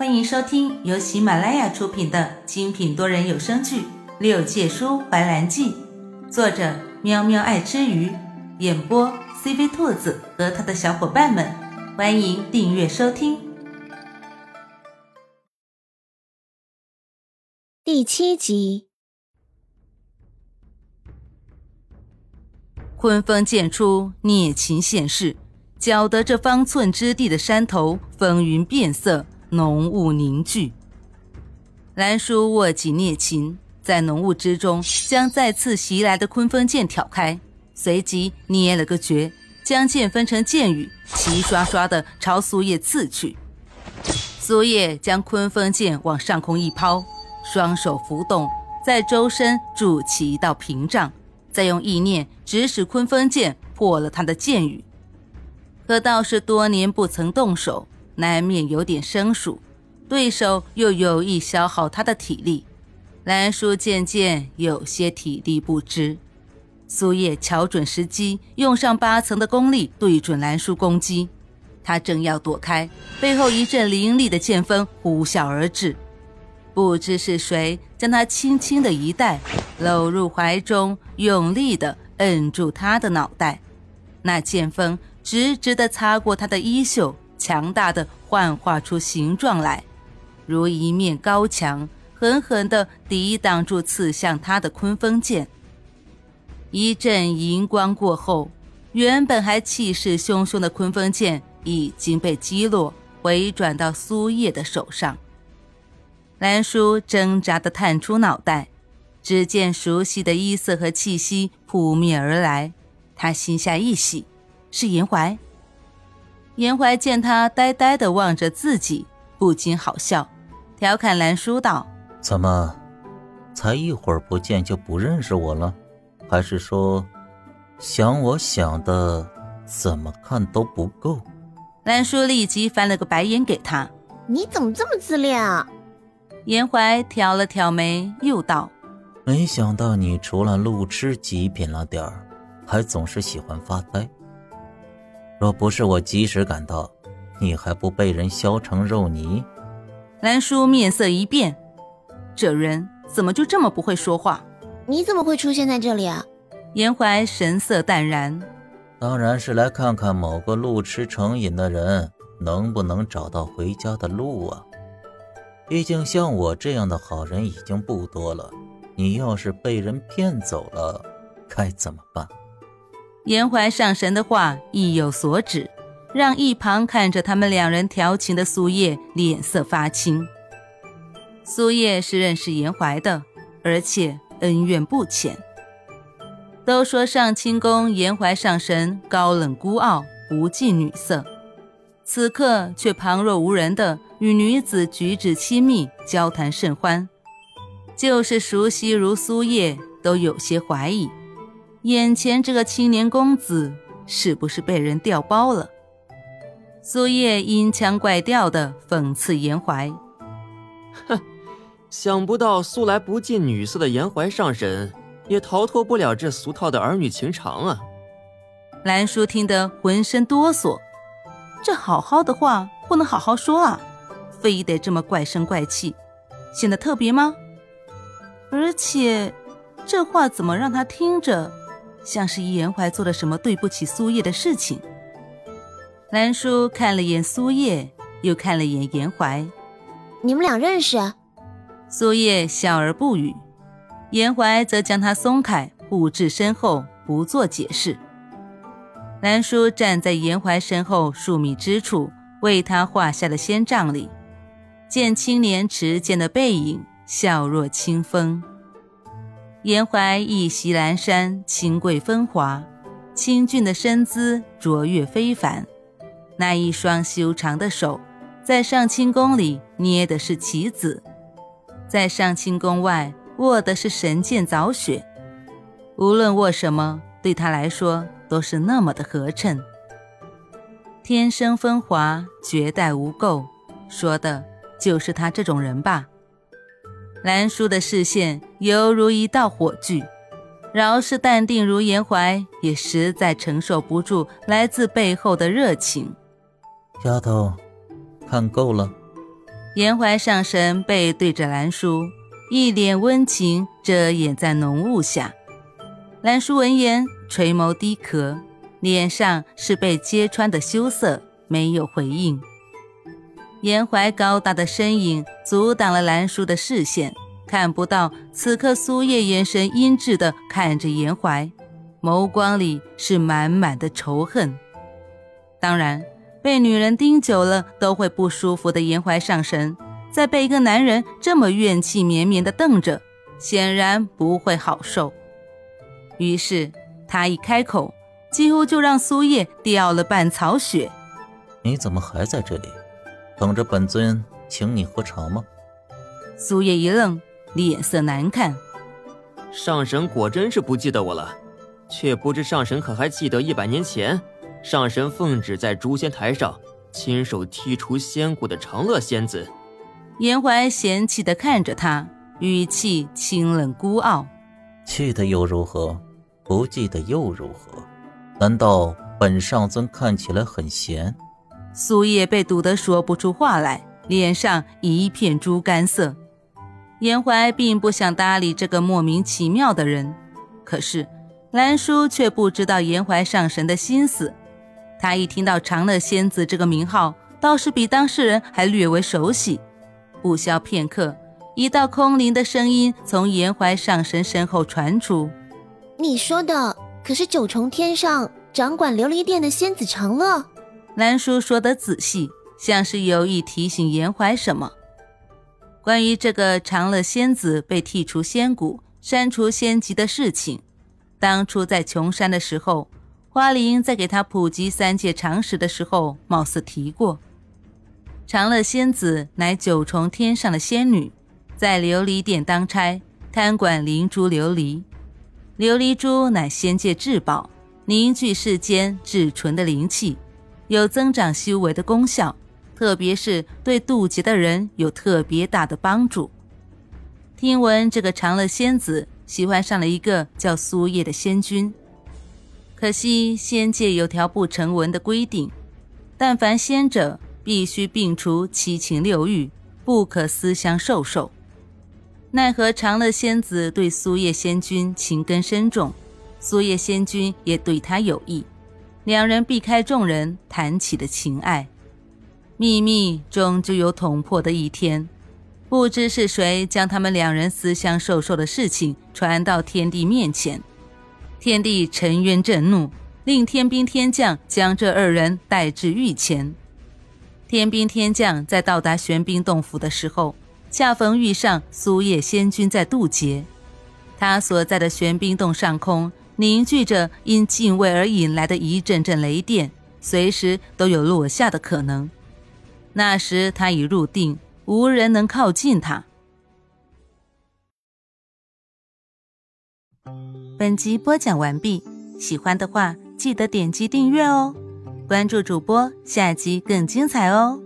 欢迎收听由喜马拉雅出品的精品多人有声剧《六界书怀兰记》，作者喵喵爱吃鱼，演播 CV 兔子和他的小伙伴们。欢迎订阅收听。第七集，坤风渐出，孽情现世，搅得这方寸之地的山头风云变色。浓雾凝聚，兰叔握紧聂琴，在浓雾之中将再次袭来的坤风剑挑开，随即捏了个诀，将剑分成剑雨，齐刷刷的朝苏叶刺去。苏叶将坤风剑往上空一抛，双手浮动，在周身筑起一道屏障，再用意念指使坤风剑破了他的剑雨。可倒是多年不曾动手。难免有点生疏，对手又有意消耗他的体力，兰叔渐渐有些体力不支。苏叶瞧准时机，用上八层的功力对准兰叔攻击。他正要躲开，背后一阵凌厉的剑锋呼啸而至，不知是谁将他轻轻的一带，搂入怀中，用力的摁住他的脑袋。那剑锋直直的擦过他的衣袖。强大的幻化出形状来，如一面高墙，狠狠地抵挡住刺向他的坤风剑。一阵银光过后，原本还气势汹汹的坤风剑已经被击落，回转到苏叶的手上。兰叔挣扎地探出脑袋，只见熟悉的衣色和气息扑面而来，他心下一喜，是严怀。严怀见他呆呆地望着自己，不禁好笑，调侃兰叔道：“怎么，才一会儿不见就不认识我了？还是说，想我想的怎么看都不够？”兰叔立即翻了个白眼给他：“你怎么这么自恋啊？”严怀挑了挑眉，又道：“没想到你除了路痴极品了点儿，还总是喜欢发呆。”若不是我及时赶到，你还不被人削成肉泥？兰叔面色一变，这人怎么就这么不会说话？你怎么会出现在这里啊？严怀神色淡然，当然是来看看某个路痴成瘾的人能不能找到回家的路啊！毕竟像我这样的好人已经不多了，你要是被人骗走了，该怎么办？严怀上神的话意有所指，让一旁看着他们两人调情的苏叶脸色发青。苏叶是认识严怀的，而且恩怨不浅。都说上清宫严怀上神高冷孤傲，不近女色，此刻却旁若无人的与女子举止亲密，交谈甚欢，就是熟悉如苏叶都有些怀疑。眼前这个青年公子是不是被人调包了？苏叶阴腔怪调的讽刺严怀：“哼，想不到素来不近女色的严怀上神，也逃脱不了这俗套的儿女情长啊！”兰叔听得浑身哆嗦，这好好的话不能好好说啊，非得这么怪声怪气，显得特别吗？而且，这话怎么让他听着？像是严怀做了什么对不起苏叶的事情。兰叔看了眼苏叶，又看了眼严怀，你们俩认识？苏叶笑而不语，严怀则将他松开，护至身后，不做解释。兰叔站在严怀身后数米之处，为他画下了仙帐里，见青莲持剑的背影，笑若清风。严怀一袭蓝衫，清贵风华，清俊的身姿卓越非凡。那一双修长的手，在上清宫里捏的是棋子，在上清宫外握的是神剑凿雪。无论握什么，对他来说都是那么的合衬。天生风华，绝代无垢，说的就是他这种人吧。兰叔的视线犹如一道火炬，饶是淡定如颜怀，也实在承受不住来自背后的热情。丫头，看够了。颜怀上神背对着兰叔，一脸温情遮掩在浓雾下。兰叔闻言垂眸低咳，脸上是被揭穿的羞涩，没有回应。严怀高大的身影阻挡了兰叔的视线，看不到此刻苏叶眼神阴鸷的看着严怀，眸光里是满满的仇恨。当然，被女人盯久了都会不舒服的严怀上神，在被一个男人这么怨气绵绵的瞪着，显然不会好受。于是他一开口，几乎就让苏叶掉了半槽血。你怎么还在这里？等着本尊请你喝茶吗？苏叶一愣，脸色难看。上神果真是不记得我了，却不知上神可还记得一百年前，上神奉旨在诛仙台上亲手剔除仙骨的长乐仙子。颜怀嫌弃的看着他，语气清冷孤傲。记得又如何？不记得又如何？难道本上尊看起来很闲？苏叶被堵得说不出话来，脸上一片猪肝色。严怀并不想搭理这个莫名其妙的人，可是兰叔却不知道严怀上神的心思。他一听到长乐仙子这个名号，倒是比当事人还略微熟悉。不消片刻，一道空灵的声音从严怀上神身后传出：“你说的可是九重天上掌管琉璃殿的仙子长乐？”兰叔说得仔细，像是有意提醒颜怀什么。关于这个长乐仙子被剔除仙骨、删除仙籍的事情，当初在琼山的时候，花灵在给他普及三界常识的时候，貌似提过。长乐仙子乃九重天上的仙女，在琉璃殿当差，看管灵珠琉璃。琉璃珠乃仙界至宝，凝聚世间至纯的灵气。有增长修为的功效，特别是对渡劫的人有特别大的帮助。听闻这个长乐仙子喜欢上了一个叫苏叶的仙君，可惜仙界有条不成文的规定，但凡仙者必须摒除七情六欲，不可私相授受。奈何长乐仙子对苏叶仙君情根深重，苏叶仙君也对他有意。两人避开众人谈起的情爱，秘密终究有捅破的一天。不知是谁将他们两人私相授受的事情传到天帝面前，天帝沉冤震怒，令天兵天将将这二人带至御前。天兵天将在到达玄冰洞府的时候，恰逢遇上苏叶仙君在渡劫，他所在的玄冰洞上空。凝聚着因敬畏而引来的一阵阵雷电，随时都有落下的可能。那时他已入定，无人能靠近他。本集播讲完毕，喜欢的话记得点击订阅哦，关注主播，下集更精彩哦。